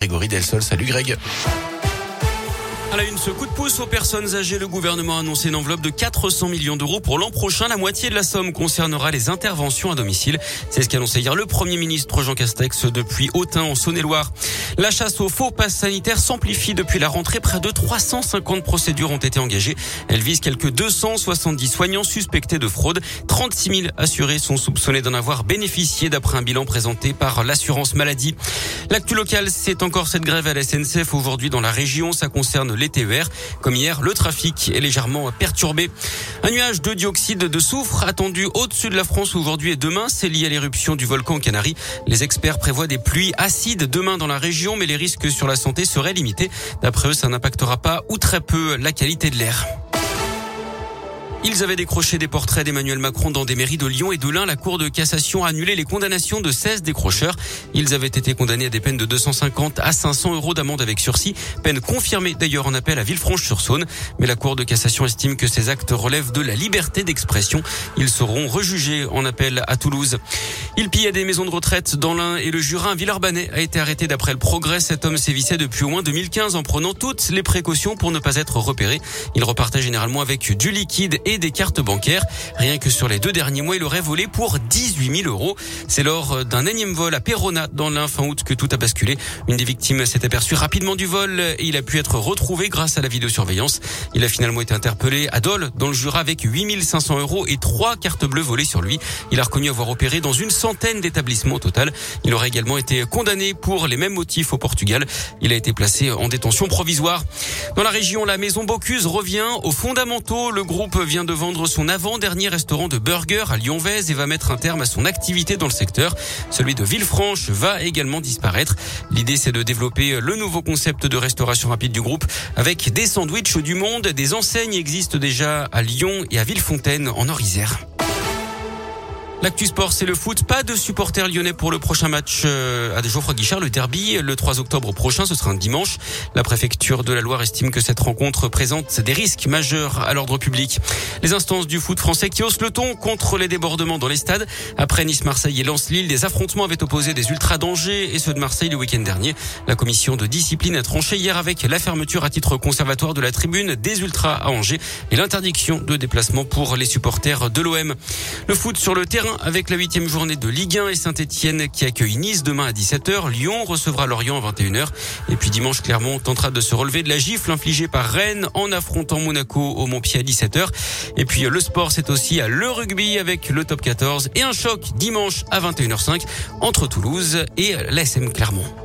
Grégory Delsol. Salut Greg. À la une, ce coup de pouce aux personnes âgées, le gouvernement a annoncé une enveloppe de 400 millions d'euros pour l'an prochain. La moitié de la somme concernera les interventions à domicile. C'est ce qu'a annoncé hier le Premier ministre Jean Castex depuis Autun en Saône-et-Loire. La chasse aux faux passes sanitaires s'amplifie depuis la rentrée. Près de 350 procédures ont été engagées. Elle vise quelques 270 soignants suspectés de fraude. 36 000 assurés sont soupçonnés d'en avoir bénéficié d'après un bilan présenté par l'assurance maladie. L'actu local, c'est encore cette grève à la SNCF aujourd'hui dans la région. Ça concerne les TER. Comme hier, le trafic est légèrement perturbé. Un nuage de dioxyde de soufre attendu au-dessus de la France aujourd'hui et demain. C'est lié à l'éruption du volcan Canaries. Les experts prévoient des pluies acides demain dans la région, mais les risques sur la santé seraient limités. D'après eux, ça n'impactera pas ou très peu la qualité de l'air. Ils avaient décroché des portraits d'Emmanuel Macron dans des mairies de Lyon et de l'Ain. La Cour de cassation a annulé les condamnations de 16 décrocheurs. Ils avaient été condamnés à des peines de 250 à 500 euros d'amende avec sursis. Peine confirmée d'ailleurs en appel à Villefranche-sur-Saône. Mais la Cour de cassation estime que ces actes relèvent de la liberté d'expression. Ils seront rejugés en appel à Toulouse. Il pillait des maisons de retraite dans l'Ain et le Jurin. Villarbanais a été arrêté d'après le progrès. Cet homme sévissait depuis au moins 2015 en prenant toutes les précautions pour ne pas être repéré. Il repartait généralement avec du liquide et des cartes bancaires. Rien que sur les deux derniers mois, il aurait volé pour 18 000 euros. C'est lors d'un énième vol à Perona dans l'un fin août que tout a basculé. Une des victimes s'est aperçue rapidement du vol et il a pu être retrouvé grâce à la vidéosurveillance. Il a finalement été interpellé à Dole dans le Jura avec 8500 euros et trois cartes bleues volées sur lui. Il a reconnu avoir opéré dans une centaine d'établissements au total. Il aurait également été condamné pour les mêmes motifs au Portugal. Il a été placé en détention provisoire. Dans la région, la maison Bocuse revient aux fondamentaux. Le groupe vient de vendre son avant-dernier restaurant de burger à Lyon-Vez et va mettre un terme à son activité dans le secteur. Celui de Villefranche va également disparaître. L'idée, c'est de développer le nouveau concept de restauration rapide du groupe avec des sandwichs du monde. Des enseignes existent déjà à Lyon et à Villefontaine en Orisère. L'actu sport, c'est le foot. Pas de supporters lyonnais pour le prochain match euh, à Geoffroy Guichard, le derby, le 3 octobre prochain. Ce sera un dimanche. La préfecture de la Loire estime que cette rencontre présente des risques majeurs à l'ordre public. Les instances du foot français qui haussent le ton contre les débordements dans les stades. Après Nice, Marseille et Lens-Lille, des affrontements avaient opposé des ultras d'Angers et ceux de Marseille le week-end dernier. La commission de discipline a tranché hier avec la fermeture à titre conservatoire de la tribune des ultras à Angers et l'interdiction de déplacement pour les supporters de l'OM. Le foot sur le terrain avec la huitième journée de Ligue 1 et Saint-Etienne qui accueille Nice demain à 17h. Lyon recevra Lorient à 21h. Et puis dimanche, Clermont tentera de se relever de la gifle infligée par Rennes en affrontant Monaco au Montpied à 17h. Et puis le sport, c'est aussi le rugby avec le top 14 et un choc dimanche à 21h05 entre Toulouse et l'ASM Clermont.